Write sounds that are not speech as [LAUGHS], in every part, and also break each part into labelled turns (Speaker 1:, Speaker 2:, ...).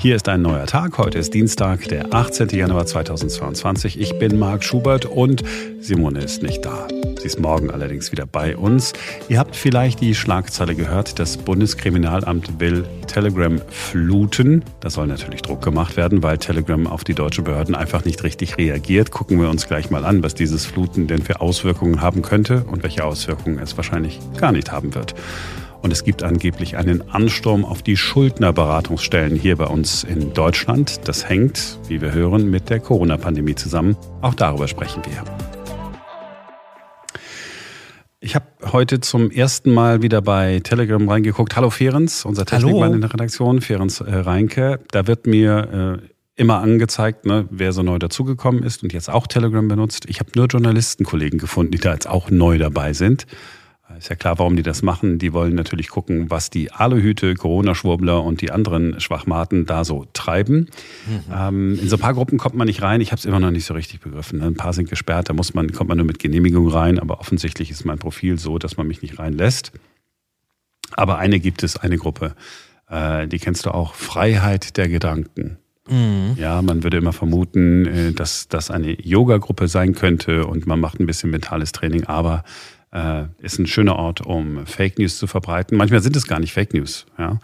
Speaker 1: Hier ist ein neuer Tag. Heute ist Dienstag, der 18. Januar 2022. Ich bin Marc Schubert und Simone ist nicht da. Sie ist morgen allerdings wieder bei uns. Ihr habt vielleicht die Schlagzeile gehört, das Bundeskriminalamt will Telegram fluten. Da soll natürlich Druck gemacht werden, weil Telegram auf die deutschen Behörden einfach nicht richtig reagiert. Gucken wir uns gleich mal an, was dieses Fluten denn für Auswirkungen haben könnte und welche Auswirkungen es wahrscheinlich gar nicht haben wird. Und es gibt angeblich einen Ansturm auf die Schuldnerberatungsstellen hier bei uns in Deutschland. Das hängt, wie wir hören, mit der Corona-Pandemie zusammen. Auch darüber sprechen wir. Ich habe heute zum ersten Mal wieder bei Telegram reingeguckt. Hallo Ferenc, unser Technikmann in der Redaktion, Ferenc äh, Reinke. Da wird mir äh, immer angezeigt, ne, wer so neu dazugekommen ist und jetzt auch Telegram benutzt. Ich habe nur Journalistenkollegen gefunden, die da jetzt auch neu dabei sind. Ist ja klar, warum die das machen. Die wollen natürlich gucken, was die Aluhüte, Corona-Schwurbler und die anderen Schwachmaten da so treiben. Mhm. Ähm, in so ein paar Gruppen kommt man nicht rein. Ich habe es immer noch nicht so richtig begriffen. Ein paar sind gesperrt, da muss man, kommt man nur mit Genehmigung rein. Aber offensichtlich ist mein Profil so, dass man mich nicht reinlässt. Aber eine gibt es, eine Gruppe, äh, die kennst du auch, Freiheit der Gedanken. Mhm. Ja, man würde immer vermuten, äh, dass das eine Yoga-Gruppe sein könnte und man macht ein bisschen mentales Training, aber äh, ist ein schöner Ort, um Fake News zu verbreiten. Manchmal sind es gar nicht Fake News. Ja?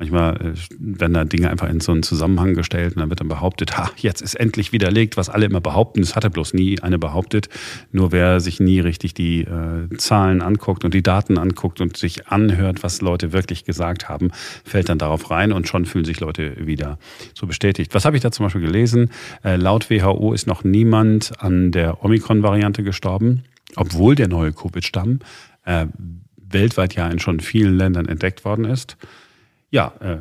Speaker 1: Manchmal äh, werden da Dinge einfach in so einen Zusammenhang gestellt und dann wird dann behauptet, ha, jetzt ist endlich widerlegt, was alle immer behaupten. Es hatte bloß nie eine behauptet. Nur wer sich nie richtig die äh, Zahlen anguckt und die Daten anguckt und sich anhört, was Leute wirklich gesagt haben, fällt dann darauf rein und schon fühlen sich Leute wieder so bestätigt. Was habe ich da zum Beispiel gelesen? Äh, laut WHO ist noch niemand an der Omikron-Variante gestorben, obwohl der neue Covid-Stamm äh, weltweit ja in schon vielen Ländern entdeckt worden ist. Ja, äh,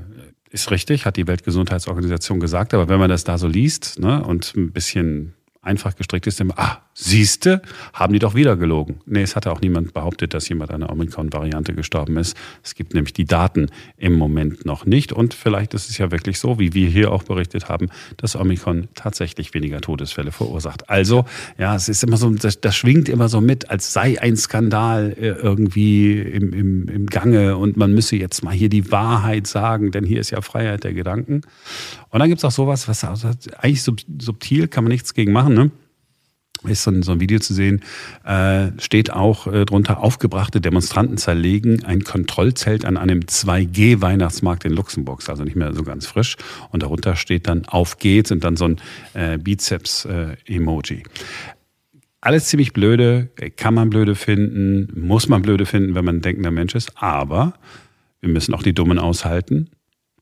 Speaker 1: ist richtig, hat die Weltgesundheitsorganisation gesagt, aber wenn man das da so liest ne, und ein bisschen einfach gestrickt ist, immer, ah, siehste, haben die doch wieder gelogen. Nee, es hatte auch niemand behauptet, dass jemand an einer Omikron-Variante gestorben ist. Es gibt nämlich die Daten im Moment noch nicht. Und vielleicht ist es ja wirklich so, wie wir hier auch berichtet haben, dass Omikron tatsächlich weniger Todesfälle verursacht. Also, ja, es ist immer so, das, das schwingt immer so mit, als sei ein Skandal äh, irgendwie im, im, im Gange und man müsse jetzt mal hier die Wahrheit sagen, denn hier ist ja Freiheit der Gedanken. Und dann gibt es auch sowas, was eigentlich subtil, kann man nichts gegen machen, ne? ist so ein, so ein Video zu sehen, äh, steht auch äh, drunter, aufgebrachte Demonstranten zerlegen ein Kontrollzelt an einem 2G-Weihnachtsmarkt in Luxemburg, also nicht mehr so ganz frisch. Und darunter steht dann, auf geht's und dann so ein äh, Bizeps-Emoji. Alles ziemlich blöde, kann man blöde finden, muss man blöde finden, wenn man ein denkender Mensch ist, aber wir müssen auch die Dummen aushalten.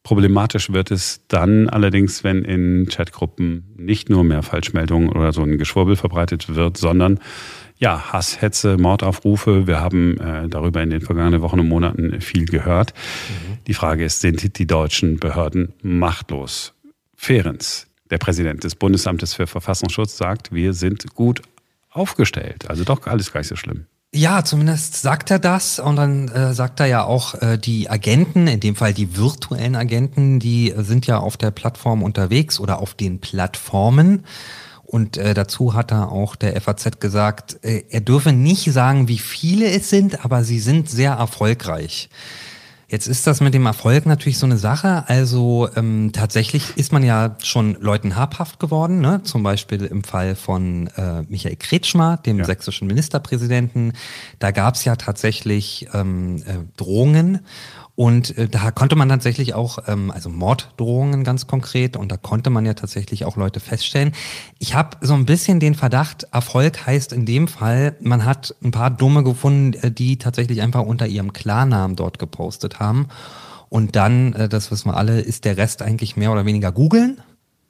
Speaker 1: Problematisch wird es dann allerdings, wenn in Chatgruppen nicht nur mehr Falschmeldungen oder so ein Geschwurbel verbreitet wird, sondern ja, Hass, Hetze, Mordaufrufe. Wir haben äh, darüber in den vergangenen Wochen und Monaten viel gehört. Mhm. Die Frage ist, sind die deutschen Behörden machtlos? Ferenz, der Präsident des Bundesamtes für Verfassungsschutz, sagt, wir sind gut aufgestellt. Also doch alles gar nicht so schlimm.
Speaker 2: Ja, zumindest sagt er das und dann äh, sagt er ja auch, äh, die Agenten, in dem Fall die virtuellen Agenten, die sind ja auf der Plattform unterwegs oder auf den Plattformen. Und äh, dazu hat er auch der FAZ gesagt, äh, er dürfe nicht sagen, wie viele es sind, aber sie sind sehr erfolgreich. Jetzt ist das mit dem Erfolg natürlich so eine Sache. Also ähm, tatsächlich ist man ja schon Leuten habhaft geworden, ne? zum Beispiel im Fall von äh, Michael Kretschmer, dem ja. sächsischen Ministerpräsidenten. Da gab es ja tatsächlich ähm, äh, Drohungen und äh, da konnte man tatsächlich auch, ähm, also Morddrohungen ganz konkret, und da konnte man ja tatsächlich auch Leute feststellen. Ich habe so ein bisschen den Verdacht, Erfolg heißt in dem Fall, man hat ein paar Dumme gefunden, äh, die tatsächlich einfach unter ihrem Klarnamen dort gepostet haben. Und dann, äh, das wissen wir alle, ist der Rest eigentlich mehr oder weniger googeln.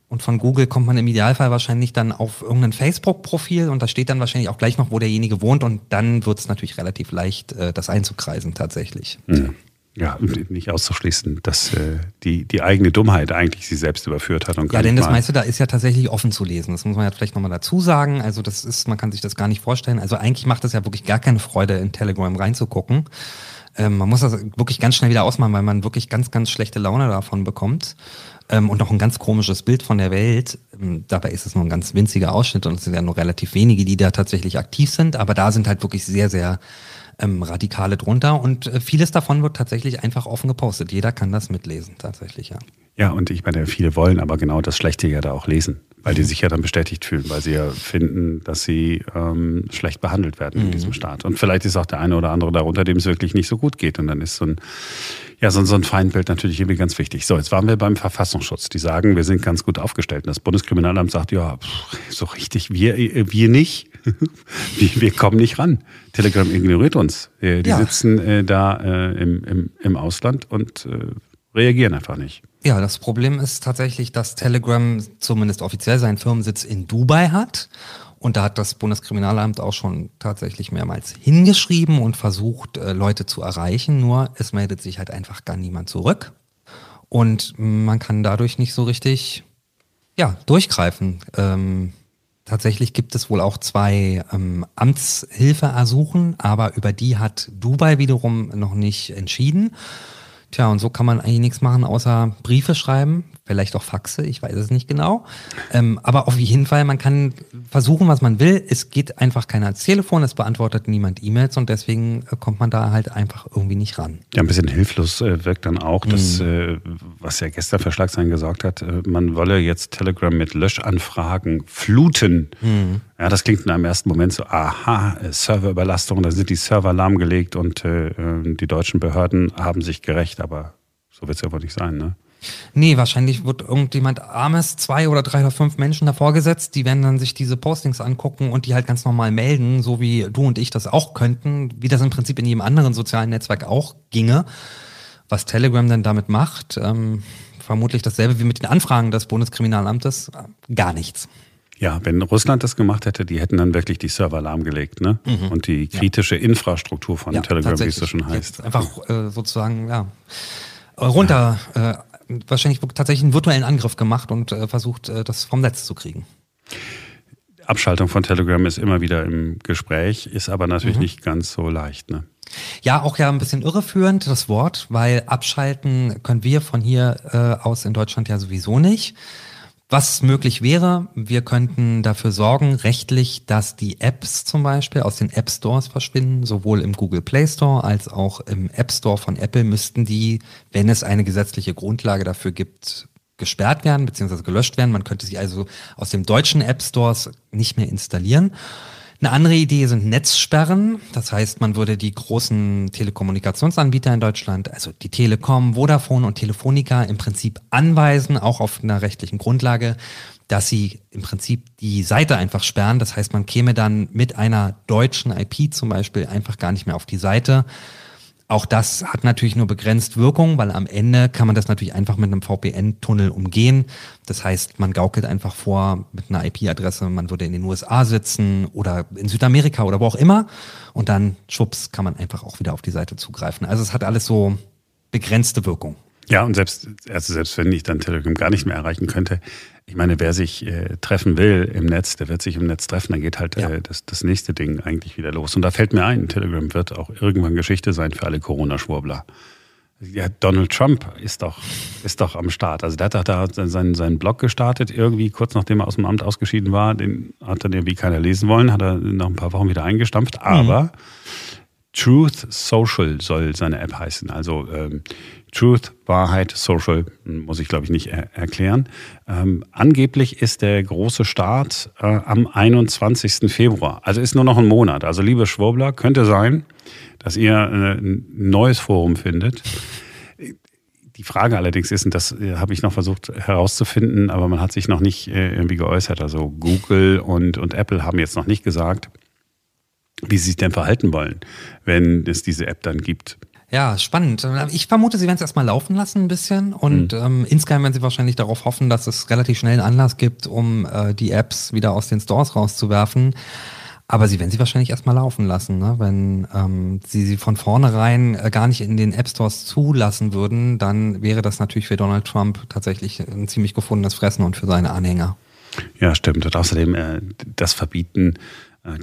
Speaker 2: Und von Google kommt man im Idealfall wahrscheinlich dann auf irgendein Facebook-Profil und da steht dann wahrscheinlich auch gleich noch, wo derjenige wohnt und dann wird es natürlich relativ leicht, äh, das einzukreisen tatsächlich.
Speaker 1: Mhm. Ja, nicht auszuschließen, dass äh, die, die eigene Dummheit eigentlich sie selbst überführt hat. Und
Speaker 2: ja, denn das meiste da ist ja tatsächlich offen zu lesen. Das muss man ja vielleicht nochmal dazu sagen. Also das ist, man kann sich das gar nicht vorstellen. Also eigentlich macht es ja wirklich gar keine Freude, in Telegram reinzugucken. Ähm, man muss das wirklich ganz schnell wieder ausmachen, weil man wirklich ganz, ganz schlechte Laune davon bekommt. Ähm, und noch ein ganz komisches Bild von der Welt. Ähm, dabei ist es nur ein ganz winziger Ausschnitt und es sind ja nur relativ wenige, die da tatsächlich aktiv sind. Aber da sind halt wirklich sehr, sehr ähm, Radikale drunter und äh, vieles davon wird tatsächlich einfach offen gepostet. Jeder kann das mitlesen, tatsächlich, ja.
Speaker 1: Ja, und ich meine, viele wollen aber genau das Schlechte ja da auch lesen, weil die mhm. sich ja dann bestätigt fühlen, weil sie ja finden, dass sie ähm, schlecht behandelt werden in mhm. diesem Staat. Und vielleicht ist auch der eine oder andere darunter, dem es wirklich nicht so gut geht. Und dann ist so ein, ja, so, so ein Feindbild natürlich irgendwie ganz wichtig. So, jetzt waren wir beim Verfassungsschutz. Die sagen, wir sind ganz gut aufgestellt. Und das Bundeskriminalamt sagt, ja, so richtig, wir, wir nicht. [LAUGHS] wir kommen nicht ran. Telegram ignoriert uns. Die ja. sitzen äh, da äh, im, im, im Ausland und äh, reagieren einfach nicht.
Speaker 2: Ja, das Problem ist tatsächlich, dass Telegram zumindest offiziell seinen Firmensitz in Dubai hat. Und da hat das Bundeskriminalamt auch schon tatsächlich mehrmals hingeschrieben und versucht, äh, Leute zu erreichen. Nur es meldet sich halt einfach gar niemand zurück. Und man kann dadurch nicht so richtig ja, durchgreifen. Ähm, tatsächlich gibt es wohl auch zwei ähm, Amtshilfeersuchen, aber über die hat Dubai wiederum noch nicht entschieden. Tja, und so kann man eigentlich nichts machen, außer Briefe schreiben, vielleicht auch Faxe, ich weiß es nicht genau. Ähm, aber auf jeden Fall, man kann versuchen, was man will. Es geht einfach keiner ans Telefon, es beantwortet niemand E-Mails und deswegen äh, kommt man da halt einfach irgendwie nicht ran.
Speaker 1: Ja, ein bisschen hilflos äh, wirkt dann auch, das, mhm. äh, was ja gestern für Schlagzeilen gesagt hat, äh, man wolle jetzt Telegram mit Löschanfragen fluten. Mhm. Ja, das klingt in einem ersten Moment so, aha, äh, Serverüberlastung, da sind die Server lahmgelegt und äh, die deutschen Behörden haben sich gerecht, aber so wird es ja wohl nicht sein, ne?
Speaker 2: Nee, wahrscheinlich wird irgendjemand armes, zwei oder drei oder fünf Menschen davor gesetzt, die werden dann sich diese Postings angucken und die halt ganz normal melden, so wie du und ich das auch könnten, wie das im Prinzip in jedem anderen sozialen Netzwerk auch ginge. Was Telegram denn damit macht, ähm, vermutlich dasselbe wie mit den Anfragen des Bundeskriminalamtes, äh, gar nichts.
Speaker 1: Ja, wenn Russland das gemacht hätte, die hätten dann wirklich die Server lahmgelegt, ne? Mhm. Und die kritische ja. Infrastruktur von ja, Telegram, wie es so schon heißt.
Speaker 2: Jetzt einfach äh, sozusagen, ja, runter äh, wahrscheinlich tatsächlich einen virtuellen Angriff gemacht und äh, versucht, äh, das vom Netz zu kriegen.
Speaker 1: Abschaltung von Telegram ist immer wieder im Gespräch, ist aber natürlich mhm. nicht ganz so leicht. Ne?
Speaker 2: Ja, auch ja ein bisschen irreführend, das Wort, weil abschalten können wir von hier äh, aus in Deutschland ja sowieso nicht. Was möglich wäre, wir könnten dafür sorgen, rechtlich, dass die Apps zum Beispiel aus den App Stores verschwinden, sowohl im Google Play Store als auch im App Store von Apple müssten die, wenn es eine gesetzliche Grundlage dafür gibt, gesperrt werden bzw. gelöscht werden. Man könnte sie also aus dem deutschen App Stores nicht mehr installieren. Eine andere Idee sind Netzsperren. Das heißt, man würde die großen Telekommunikationsanbieter in Deutschland, also die Telekom, Vodafone und Telefonica im Prinzip anweisen, auch auf einer rechtlichen Grundlage, dass sie im Prinzip die Seite einfach sperren. Das heißt, man käme dann mit einer deutschen IP zum Beispiel einfach gar nicht mehr auf die Seite. Auch das hat natürlich nur begrenzt Wirkung, weil am Ende kann man das natürlich einfach mit einem VPN-Tunnel umgehen. Das heißt, man gaukelt einfach vor mit einer IP-Adresse, man würde in den USA sitzen oder in Südamerika oder wo auch immer. Und dann, schwupps, kann man einfach auch wieder auf die Seite zugreifen. Also es hat alles so begrenzte Wirkung.
Speaker 1: Ja, und selbst, also selbst wenn ich dann Telegram gar nicht mehr erreichen könnte, ich meine, wer sich äh, treffen will im Netz, der wird sich im Netz treffen, dann geht halt ja. äh, das, das nächste Ding eigentlich wieder los. Und da fällt mir ein, Telegram wird auch irgendwann Geschichte sein für alle Corona-Schwurbler. Ja, Donald Trump ist doch, ist doch am Start. Also der hat doch da seinen, seinen Blog gestartet, irgendwie kurz nachdem er aus dem Amt ausgeschieden war. Den hat dann irgendwie keiner lesen wollen, hat er nach ein paar Wochen wieder eingestampft. Aber mhm. Truth Social soll seine App heißen. Also ähm, Truth, Wahrheit, Social, muss ich glaube ich nicht er erklären. Ähm, angeblich ist der große Start äh, am 21. Februar. Also ist nur noch ein Monat. Also liebe Schwurbler, könnte sein, dass ihr äh, ein neues Forum findet. Die Frage allerdings ist, und das äh, habe ich noch versucht herauszufinden, aber man hat sich noch nicht äh, irgendwie geäußert. Also Google und, und Apple haben jetzt noch nicht gesagt, wie sie sich denn verhalten wollen, wenn es diese App dann gibt.
Speaker 2: Ja, spannend. Ich vermute, sie werden es erstmal laufen lassen ein bisschen und mhm. ähm, insgeheim werden sie wahrscheinlich darauf hoffen, dass es relativ schnell einen Anlass gibt, um äh, die Apps wieder aus den Stores rauszuwerfen. Aber sie werden sie wahrscheinlich erstmal laufen lassen, ne? wenn ähm, sie sie von vornherein äh, gar nicht in den App Stores zulassen würden, dann wäre das natürlich für Donald Trump tatsächlich ein ziemlich gefundenes Fressen und für seine Anhänger.
Speaker 1: Ja, stimmt. Und außerdem äh, das Verbieten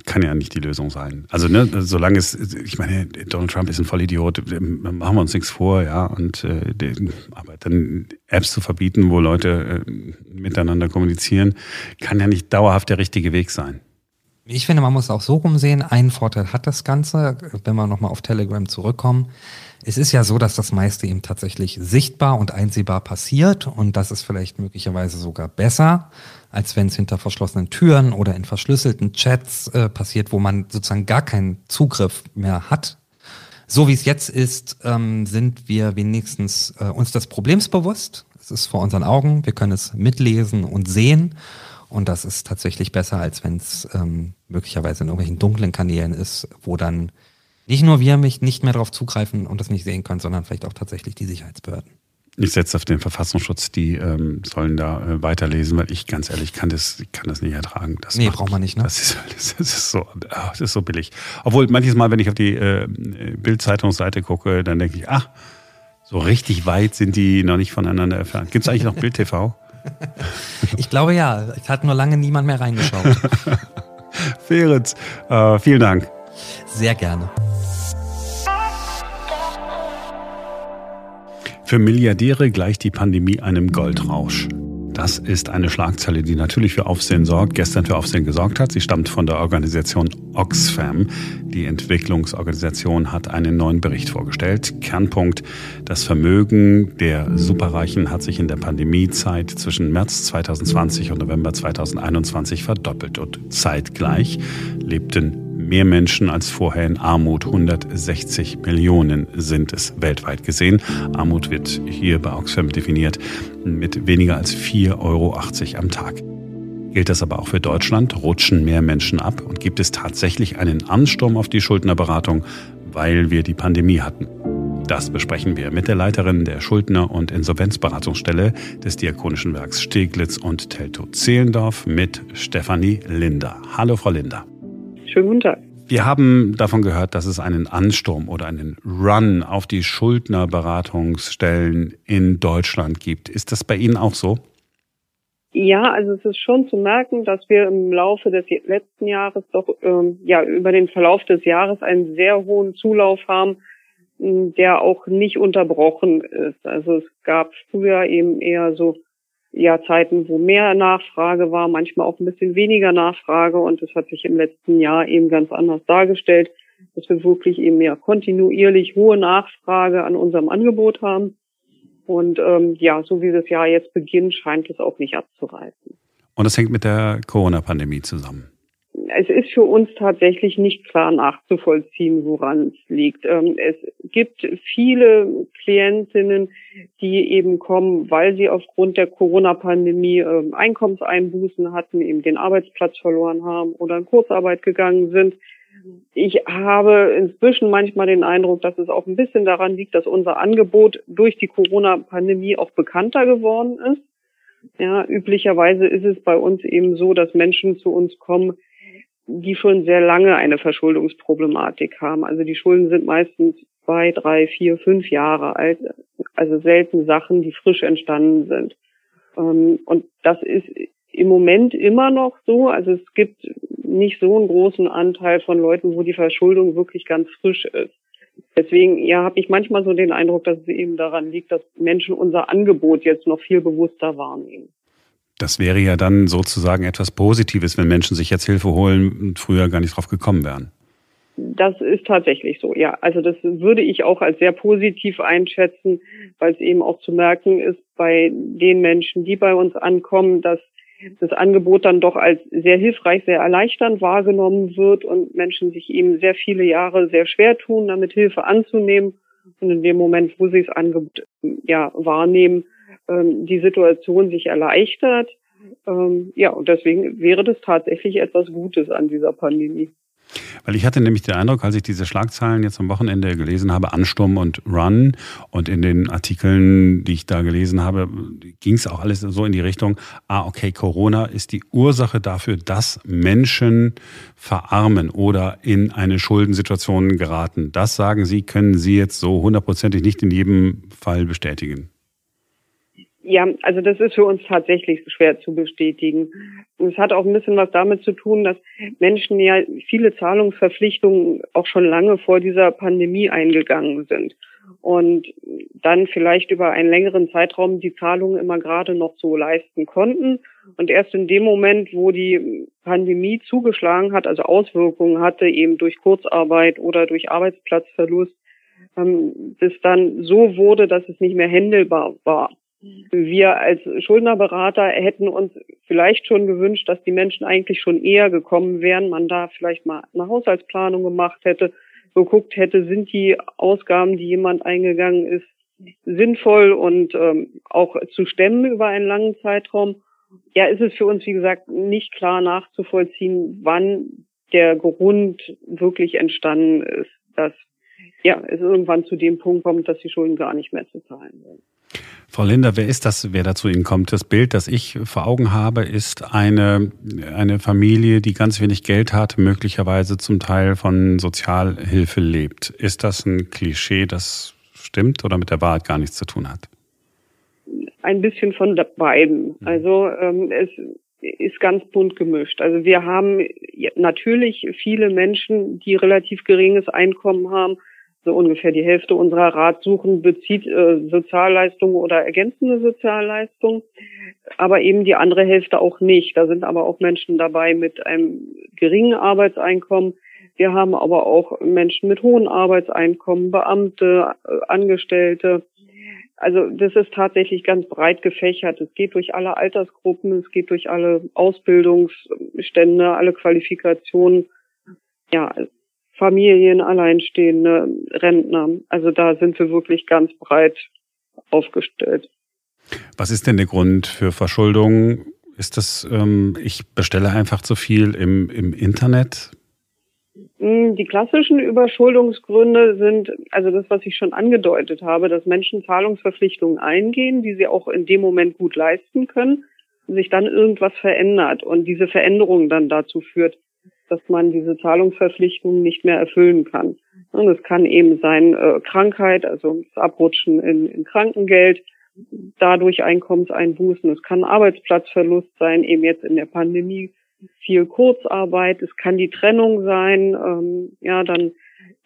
Speaker 1: kann ja nicht die Lösung sein. Also, ne, solange es, ich meine, Donald Trump ist ein Vollidiot, machen wir uns nichts vor, ja, und äh, aber dann Apps zu verbieten, wo Leute äh, miteinander kommunizieren, kann ja nicht dauerhaft der richtige Weg sein.
Speaker 2: Ich finde, man muss auch so rumsehen. Einen Vorteil hat das Ganze, wenn wir nochmal auf Telegram zurückkommen. Es ist ja so, dass das meiste eben tatsächlich sichtbar und einsehbar passiert und das ist vielleicht möglicherweise sogar besser, als wenn es hinter verschlossenen Türen oder in verschlüsselten Chats äh, passiert, wo man sozusagen gar keinen Zugriff mehr hat. So wie es jetzt ist, ähm, sind wir wenigstens äh, uns des Problems bewusst. Es ist vor unseren Augen, wir können es mitlesen und sehen und das ist tatsächlich besser, als wenn es ähm, möglicherweise in irgendwelchen dunklen Kanälen ist, wo dann nicht nur wir mich nicht mehr darauf zugreifen und das nicht sehen können, sondern vielleicht auch tatsächlich die Sicherheitsbehörden.
Speaker 1: Ich setze auf den Verfassungsschutz, die ähm, sollen da äh, weiterlesen, weil ich ganz ehrlich kann das, kann das nicht ertragen. Das
Speaker 2: nee, macht, braucht man nicht, ne?
Speaker 1: Das ist, [LAUGHS] das ist, so, ah, das ist so billig. Obwohl manches Mal, wenn ich auf die äh, Bild-Zeitungsseite gucke, dann denke ich, ach, so richtig weit sind die noch nicht voneinander entfernt. Gibt es eigentlich noch Bild TV? [LAUGHS]
Speaker 2: ich glaube ja. Es hat nur lange niemand mehr reingeschaut. [LAUGHS]
Speaker 1: Feritz, äh, vielen Dank.
Speaker 2: Sehr gerne.
Speaker 1: Für Milliardäre gleicht die Pandemie einem Goldrausch. Das ist eine Schlagzeile, die natürlich für Aufsehen sorgt, gestern für Aufsehen gesorgt hat. Sie stammt von der Organisation Oxfam. Die Entwicklungsorganisation hat einen neuen Bericht vorgestellt. Kernpunkt, das Vermögen der Superreichen hat sich in der Pandemiezeit zwischen März 2020 und November 2021 verdoppelt und zeitgleich lebten mehr Menschen als vorher in Armut. 160 Millionen sind es weltweit gesehen. Armut wird hier bei Oxfam definiert mit weniger als 4,80 Euro am Tag. Gilt das aber auch für Deutschland? Rutschen mehr Menschen ab? Und gibt es tatsächlich einen Ansturm auf die Schuldnerberatung, weil wir die Pandemie hatten? Das besprechen wir mit der Leiterin der Schuldner- und Insolvenzberatungsstelle des Diakonischen Werks Steglitz und Teltow-Zehlendorf mit Stefanie Linder. Hallo, Frau Linder.
Speaker 3: Schönen guten Tag.
Speaker 1: Wir haben davon gehört, dass es einen Ansturm oder einen Run auf die Schuldnerberatungsstellen in Deutschland gibt. Ist das bei Ihnen auch so?
Speaker 3: Ja, also es ist schon zu merken, dass wir im Laufe des letzten Jahres doch ähm, ja über den Verlauf des Jahres einen sehr hohen Zulauf haben, der auch nicht unterbrochen ist. Also es gab früher eben eher so ja Zeiten, wo mehr Nachfrage war, manchmal auch ein bisschen weniger Nachfrage und das hat sich im letzten Jahr eben ganz anders dargestellt, dass wir wirklich eben mehr kontinuierlich hohe Nachfrage an unserem Angebot haben. Und ähm, ja, so wie das Jahr jetzt beginnt, scheint es auch nicht abzureißen.
Speaker 1: Und das hängt mit der Corona-Pandemie zusammen
Speaker 3: es ist für uns tatsächlich nicht klar nachzuvollziehen, woran es liegt. Ähm, es gibt viele Klientinnen, die eben kommen, weil sie aufgrund der Corona-Pandemie ähm, Einkommenseinbußen hatten, eben den Arbeitsplatz verloren haben oder in Kurzarbeit gegangen sind. Ich habe inzwischen manchmal den Eindruck, dass es auch ein bisschen daran liegt, dass unser Angebot durch die Corona-Pandemie auch bekannter geworden ist. Ja, üblicherweise ist es bei uns eben so, dass Menschen zu uns kommen, die schon sehr lange eine Verschuldungsproblematik haben. Also die Schulden sind meistens zwei, drei, vier, fünf Jahre alt. Also selten Sachen, die frisch entstanden sind. Ähm, und das ist im Moment immer noch so. Also es gibt nicht so einen großen Anteil von Leuten, wo die Verschuldung wirklich ganz frisch ist. Deswegen, ja, habe ich manchmal so den Eindruck, dass es eben daran liegt, dass Menschen unser Angebot jetzt noch viel bewusster wahrnehmen.
Speaker 1: Das wäre ja dann sozusagen etwas Positives, wenn Menschen sich jetzt Hilfe holen und früher gar nicht drauf gekommen wären.
Speaker 3: Das ist tatsächlich so, ja. Also das würde ich auch als sehr positiv einschätzen, weil es eben auch zu merken ist bei den Menschen, die bei uns ankommen, dass das Angebot dann doch als sehr hilfreich, sehr erleichternd wahrgenommen wird und Menschen sich eben sehr viele Jahre sehr schwer tun, damit Hilfe anzunehmen. Und in dem Moment, wo sie das Angebot ja wahrnehmen, ähm, die Situation sich erleichtert. Ähm, ja, und deswegen wäre das tatsächlich etwas Gutes an dieser Pandemie.
Speaker 1: Weil ich hatte nämlich den Eindruck, als ich diese Schlagzeilen jetzt am Wochenende gelesen habe, Ansturm und Run, und in den Artikeln, die ich da gelesen habe, ging es auch alles so in die Richtung, ah, okay, Corona ist die Ursache dafür, dass Menschen verarmen oder in eine Schuldensituation geraten. Das sagen Sie, können Sie jetzt so hundertprozentig nicht in jedem Fall bestätigen.
Speaker 3: Ja, also das ist für uns tatsächlich schwer zu bestätigen. Und es hat auch ein bisschen was damit zu tun, dass Menschen ja viele Zahlungsverpflichtungen auch schon lange vor dieser Pandemie eingegangen sind und dann vielleicht über einen längeren Zeitraum die Zahlungen immer gerade noch so leisten konnten Und erst in dem Moment, wo die Pandemie zugeschlagen hat, also Auswirkungen hatte, eben durch Kurzarbeit oder durch Arbeitsplatzverlust, ähm, das dann so wurde, dass es nicht mehr händelbar war. Wir als Schuldnerberater hätten uns vielleicht schon gewünscht, dass die Menschen eigentlich schon eher gekommen wären, man da vielleicht mal eine Haushaltsplanung gemacht hätte, geguckt hätte, sind die Ausgaben, die jemand eingegangen ist, sinnvoll und ähm, auch zu stemmen über einen langen Zeitraum. Ja, ist es für uns, wie gesagt, nicht klar nachzuvollziehen, wann der Grund wirklich entstanden ist, dass ja, es irgendwann zu dem Punkt kommt, dass die Schulden gar nicht mehr zu zahlen sind.
Speaker 1: Frau Linder, wer ist das, wer da zu Ihnen kommt? Das Bild, das ich vor Augen habe, ist eine, eine Familie, die ganz wenig Geld hat, möglicherweise zum Teil von Sozialhilfe lebt. Ist das ein Klischee, das stimmt oder mit der Wahrheit gar nichts zu tun hat?
Speaker 3: Ein bisschen von beiden. Mhm. Also ähm, es ist ganz bunt gemischt. Also wir haben natürlich viele Menschen, die relativ geringes Einkommen haben, so ungefähr die Hälfte unserer Ratsuchen bezieht äh, Sozialleistungen oder ergänzende Sozialleistungen, aber eben die andere Hälfte auch nicht. Da sind aber auch Menschen dabei mit einem geringen Arbeitseinkommen. Wir haben aber auch Menschen mit hohen Arbeitseinkommen, Beamte, äh, Angestellte. Also das ist tatsächlich ganz breit gefächert. Es geht durch alle Altersgruppen, es geht durch alle Ausbildungsstände, alle Qualifikationen. Ja, Familien, Alleinstehende, Rentner. Also da sind wir wirklich ganz breit aufgestellt.
Speaker 1: Was ist denn der Grund für Verschuldung? Ist das, ähm, ich bestelle einfach zu viel im, im Internet?
Speaker 3: Hm, die klassischen Überschuldungsgründe sind, also das, was ich schon angedeutet habe, dass Menschen Zahlungsverpflichtungen eingehen, die sie auch in dem Moment gut leisten können, sich dann irgendwas verändert und diese Veränderung dann dazu führt, dass man diese Zahlungsverpflichtungen nicht mehr erfüllen kann. Und es kann eben sein äh, Krankheit, also das Abrutschen in, in Krankengeld, dadurch Einkommenseinbußen. Es kann Arbeitsplatzverlust sein, eben jetzt in der Pandemie viel Kurzarbeit. Es kann die Trennung sein. Ähm, ja, dann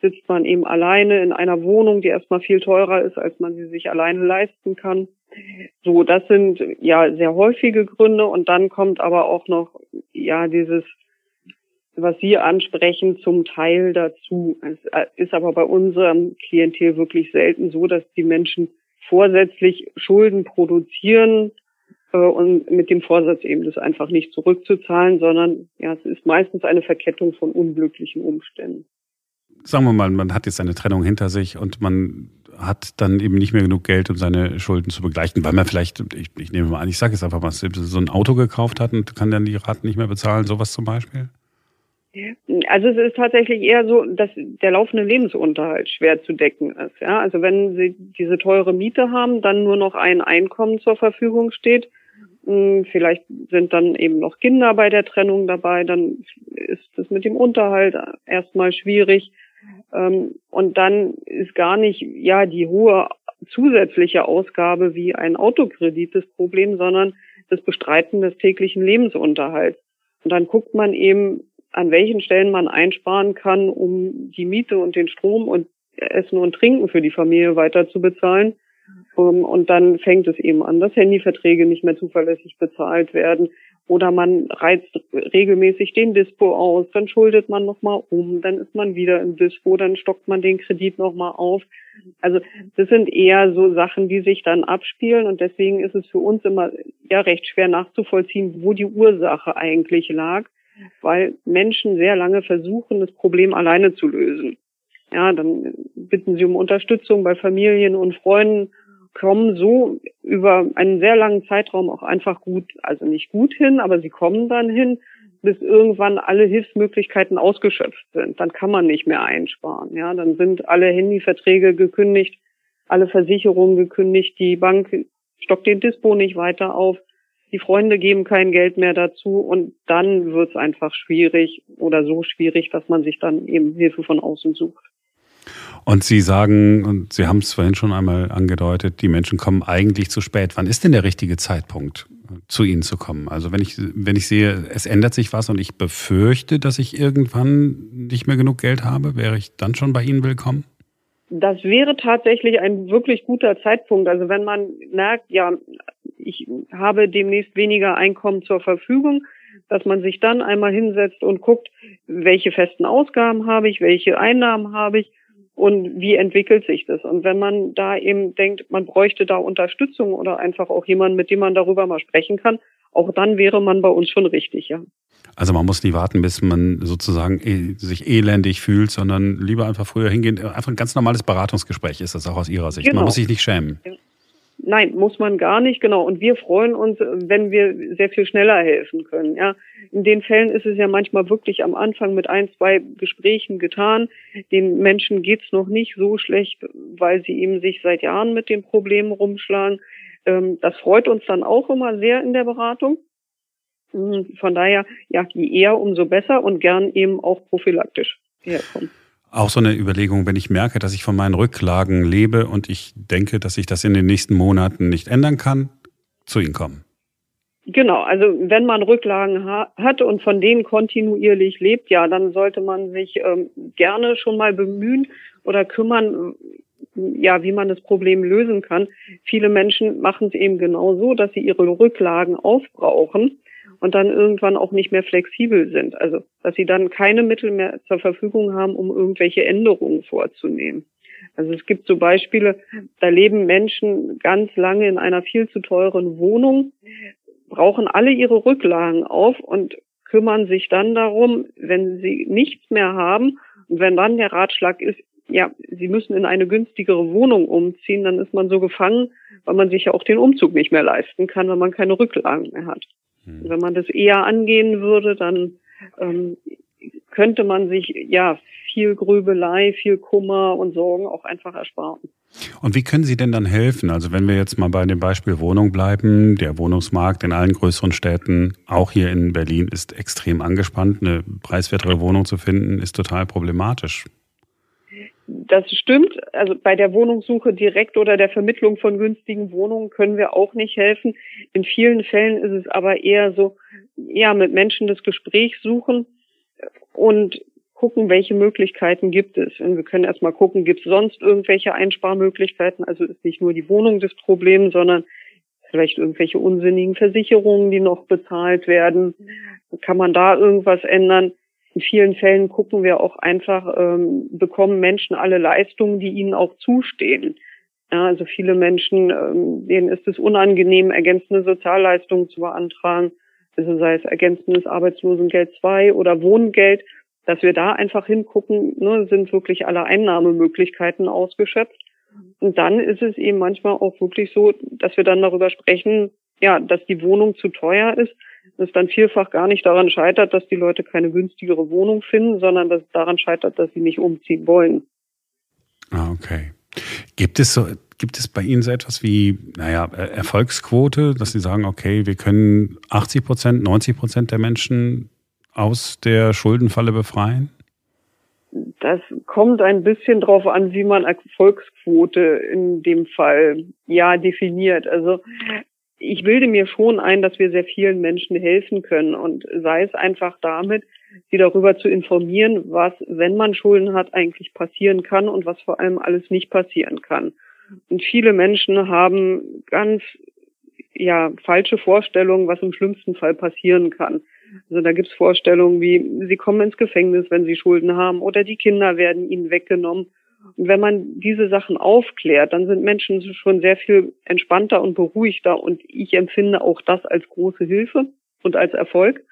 Speaker 3: sitzt man eben alleine in einer Wohnung, die erstmal viel teurer ist, als man sie sich alleine leisten kann. So, das sind ja sehr häufige Gründe und dann kommt aber auch noch ja dieses was Sie ansprechen, zum Teil dazu. Es äh, ist aber bei unserem Klientel wirklich selten so, dass die Menschen vorsätzlich Schulden produzieren äh, und mit dem Vorsatz eben das einfach nicht zurückzuzahlen, sondern ja, es ist meistens eine Verkettung von unglücklichen Umständen.
Speaker 1: Sagen wir mal, man hat jetzt eine Trennung hinter sich und man hat dann eben nicht mehr genug Geld, um seine Schulden zu begleichen, weil man vielleicht, ich, ich nehme mal an, ich sage es einfach mal, so ein Auto gekauft hat und kann dann die Raten nicht mehr bezahlen, sowas zum Beispiel?
Speaker 3: Also es ist tatsächlich eher so, dass der laufende Lebensunterhalt schwer zu decken ist. Ja, also wenn Sie diese teure Miete haben, dann nur noch ein Einkommen zur Verfügung steht. Hm, vielleicht sind dann eben noch Kinder bei der Trennung dabei, dann ist es mit dem Unterhalt erstmal schwierig. Ähm, und dann ist gar nicht, ja, die hohe zusätzliche Ausgabe wie ein Autokredit das Problem, sondern das Bestreiten des täglichen Lebensunterhalts. Und dann guckt man eben, an welchen Stellen man einsparen kann, um die Miete und den Strom und Essen und Trinken für die Familie weiter zu bezahlen. Um, und dann fängt es eben an, dass Handyverträge nicht mehr zuverlässig bezahlt werden. Oder man reizt regelmäßig den Dispo aus, dann schuldet man nochmal um, dann ist man wieder im Dispo, dann stockt man den Kredit nochmal auf. Also das sind eher so Sachen, die sich dann abspielen und deswegen ist es für uns immer ja recht schwer nachzuvollziehen, wo die Ursache eigentlich lag weil Menschen sehr lange versuchen, das Problem alleine zu lösen. Ja, dann bitten sie um Unterstützung bei Familien und Freunden, kommen so über einen sehr langen Zeitraum auch einfach gut, also nicht gut hin, aber sie kommen dann hin, bis irgendwann alle Hilfsmöglichkeiten ausgeschöpft sind. Dann kann man nicht mehr einsparen. Ja, dann sind alle Handyverträge gekündigt, alle Versicherungen gekündigt, die Bank stockt den Dispo nicht weiter auf die Freunde geben kein Geld mehr dazu und dann wird es einfach schwierig oder so schwierig, dass man sich dann eben Hilfe von außen sucht.
Speaker 1: Und Sie sagen, und Sie haben es vorhin schon einmal angedeutet, die Menschen kommen eigentlich zu spät. Wann ist denn der richtige Zeitpunkt, zu Ihnen zu kommen? Also wenn ich, wenn ich sehe, es ändert sich was und ich befürchte, dass ich irgendwann nicht mehr genug Geld habe, wäre ich dann schon bei Ihnen willkommen?
Speaker 3: Das wäre tatsächlich ein wirklich guter Zeitpunkt. Also wenn man merkt, ja, ich habe demnächst weniger Einkommen zur Verfügung, dass man sich dann einmal hinsetzt und guckt, welche festen Ausgaben habe ich, welche Einnahmen habe ich und wie entwickelt sich das. Und wenn man da eben denkt, man bräuchte da Unterstützung oder einfach auch jemanden, mit dem man darüber mal sprechen kann, auch dann wäre man bei uns schon richtig, ja.
Speaker 1: Also man muss nie warten, bis man sozusagen eh, sich elendig fühlt, sondern lieber einfach früher hingehen. Einfach ein ganz normales Beratungsgespräch ist das auch aus Ihrer Sicht. Genau. Man muss sich nicht schämen.
Speaker 3: Nein, muss man gar nicht, genau. Und wir freuen uns, wenn wir sehr viel schneller helfen können. Ja, in den Fällen ist es ja manchmal wirklich am Anfang mit ein, zwei Gesprächen getan. Den Menschen geht's noch nicht so schlecht, weil sie eben sich seit Jahren mit den Problemen rumschlagen. Ähm, das freut uns dann auch immer sehr in der Beratung. Mhm, von daher, ja, je eher, umso besser und gern eben auch prophylaktisch herkommen.
Speaker 1: Auch so eine Überlegung, wenn ich merke, dass ich von meinen Rücklagen lebe und ich denke, dass ich das in den nächsten Monaten nicht ändern kann, zu Ihnen kommen.
Speaker 3: Genau, also wenn man Rücklagen ha hat und von denen kontinuierlich lebt, ja, dann sollte man sich ähm, gerne schon mal bemühen oder kümmern, ja, wie man das Problem lösen kann. Viele Menschen machen es eben genau so, dass sie ihre Rücklagen aufbrauchen und dann irgendwann auch nicht mehr flexibel sind. Also, dass sie dann keine Mittel mehr zur Verfügung haben, um irgendwelche Änderungen vorzunehmen. Also es gibt so Beispiele, da leben Menschen ganz lange in einer viel zu teuren Wohnung, brauchen alle ihre Rücklagen auf und kümmern sich dann darum, wenn sie nichts mehr haben und wenn dann der Ratschlag ist, ja, sie müssen in eine günstigere Wohnung umziehen, dann ist man so gefangen, weil man sich ja auch den Umzug nicht mehr leisten kann, weil man keine Rücklagen mehr hat. Mhm. Wenn man das eher angehen würde, dann ähm, könnte man sich ja viel Grübelei, viel Kummer und Sorgen auch einfach ersparen.
Speaker 1: Und wie können Sie denn dann helfen? Also wenn wir jetzt mal bei dem Beispiel Wohnung bleiben, der Wohnungsmarkt in allen größeren Städten, auch hier in Berlin, ist extrem angespannt. Eine preiswertere Wohnung zu finden, ist total problematisch.
Speaker 3: Das stimmt. Also bei der Wohnungssuche direkt oder der Vermittlung von günstigen Wohnungen können wir auch nicht helfen. In vielen Fällen ist es aber eher so, ja, mit Menschen das Gespräch suchen und gucken, welche Möglichkeiten gibt es. Und wir können erstmal gucken, gibt es sonst irgendwelche Einsparmöglichkeiten? Also ist nicht nur die Wohnung das Problem, sondern vielleicht irgendwelche unsinnigen Versicherungen, die noch bezahlt werden. Kann man da irgendwas ändern? In vielen Fällen gucken wir auch einfach, ähm, bekommen Menschen alle Leistungen, die ihnen auch zustehen. Ja, also viele Menschen, ähm, denen ist es unangenehm, ergänzende Sozialleistungen zu beantragen, also sei es ergänzendes Arbeitslosengeld 2 oder Wohngeld, dass wir da einfach hingucken, ne, sind wirklich alle Einnahmemöglichkeiten ausgeschöpft. Und dann ist es eben manchmal auch wirklich so, dass wir dann darüber sprechen, ja, dass die Wohnung zu teuer ist es dann vielfach gar nicht daran scheitert, dass die Leute keine günstigere Wohnung finden, sondern dass es daran scheitert, dass sie nicht umziehen wollen.
Speaker 1: Ah, okay. Gibt es so, gibt es bei Ihnen so etwas wie, naja, Erfolgsquote, dass Sie sagen, okay, wir können 80 Prozent, 90 Prozent der Menschen aus der Schuldenfalle befreien?
Speaker 3: Das kommt ein bisschen drauf an, wie man Erfolgsquote in dem Fall ja definiert. Also ich bilde mir schon ein, dass wir sehr vielen Menschen helfen können und sei es einfach damit, sie darüber zu informieren, was, wenn man Schulden hat, eigentlich passieren kann und was vor allem alles nicht passieren kann. Und viele Menschen haben ganz ja falsche Vorstellungen, was im schlimmsten Fall passieren kann. Also da gibt's Vorstellungen wie, sie kommen ins Gefängnis, wenn sie Schulden haben, oder die Kinder werden ihnen weggenommen. Und wenn man diese Sachen aufklärt, dann sind Menschen schon sehr viel entspannter und beruhigter. Und ich empfinde auch das als große Hilfe und als Erfolg.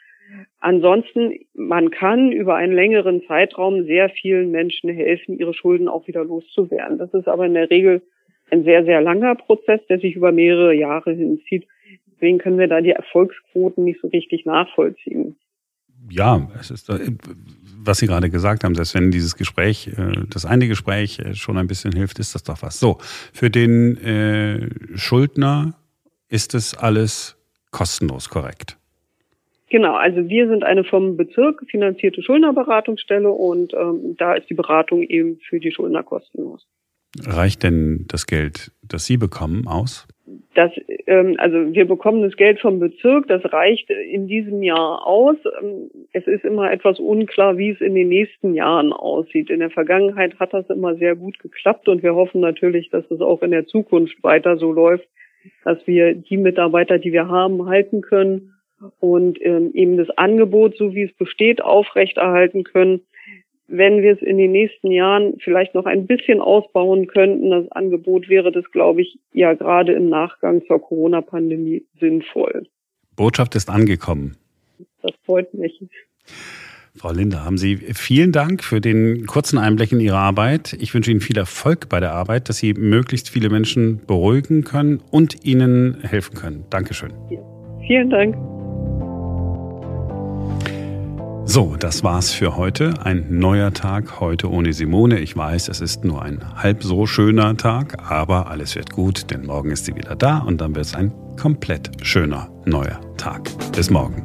Speaker 3: Ansonsten, man kann über einen längeren Zeitraum sehr vielen Menschen helfen, ihre Schulden auch wieder loszuwerden. Das ist aber in der Regel ein sehr, sehr langer Prozess, der sich über mehrere Jahre hinzieht. Deswegen können wir da die Erfolgsquoten nicht so richtig nachvollziehen.
Speaker 1: Ja, es ist, was Sie gerade gesagt haben, selbst wenn dieses Gespräch, äh, das eine Gespräch äh, schon ein bisschen hilft, ist das doch was. So, für den äh, Schuldner ist es alles kostenlos, korrekt?
Speaker 3: Genau, also wir sind eine vom Bezirk finanzierte Schuldnerberatungsstelle und ähm, da ist die Beratung eben für die Schuldner kostenlos.
Speaker 1: Reicht denn das Geld, das Sie bekommen, aus?
Speaker 3: Das, ähm, also wir bekommen das Geld vom Bezirk, das reicht in diesem Jahr aus. Ähm, es ist immer etwas unklar, wie es in den nächsten Jahren aussieht. In der Vergangenheit hat das immer sehr gut geklappt und wir hoffen natürlich, dass es auch in der Zukunft weiter so läuft, dass wir die Mitarbeiter, die wir haben, halten können und ähm, eben das Angebot, so wie es besteht, aufrechterhalten können. Wenn wir es in den nächsten Jahren vielleicht noch ein bisschen ausbauen könnten, das Angebot wäre das, glaube ich, ja gerade im Nachgang zur Corona-Pandemie sinnvoll.
Speaker 1: Botschaft ist angekommen.
Speaker 3: Das freut mich.
Speaker 1: Frau Linde, haben Sie vielen Dank für den kurzen Einblick in Ihre Arbeit. Ich wünsche Ihnen viel Erfolg bei der Arbeit, dass Sie möglichst viele Menschen beruhigen können und ihnen helfen können. Dankeschön.
Speaker 3: Ja. Vielen Dank.
Speaker 1: So, das war's für heute. Ein neuer Tag heute ohne Simone. Ich weiß, es ist nur ein halb so schöner Tag, aber alles wird gut, denn morgen ist sie wieder da und dann wird es ein komplett schöner neuer Tag. Bis morgen.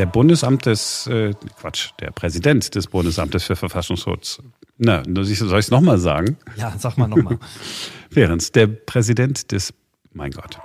Speaker 1: Der Bundesamt des, äh, Quatsch, der Präsident des Bundesamtes für Verfassungsschutz. Na, soll ich es nochmal sagen?
Speaker 2: Ja, sag mal nochmal. [LAUGHS]
Speaker 1: Während der Präsident des, mein Gott.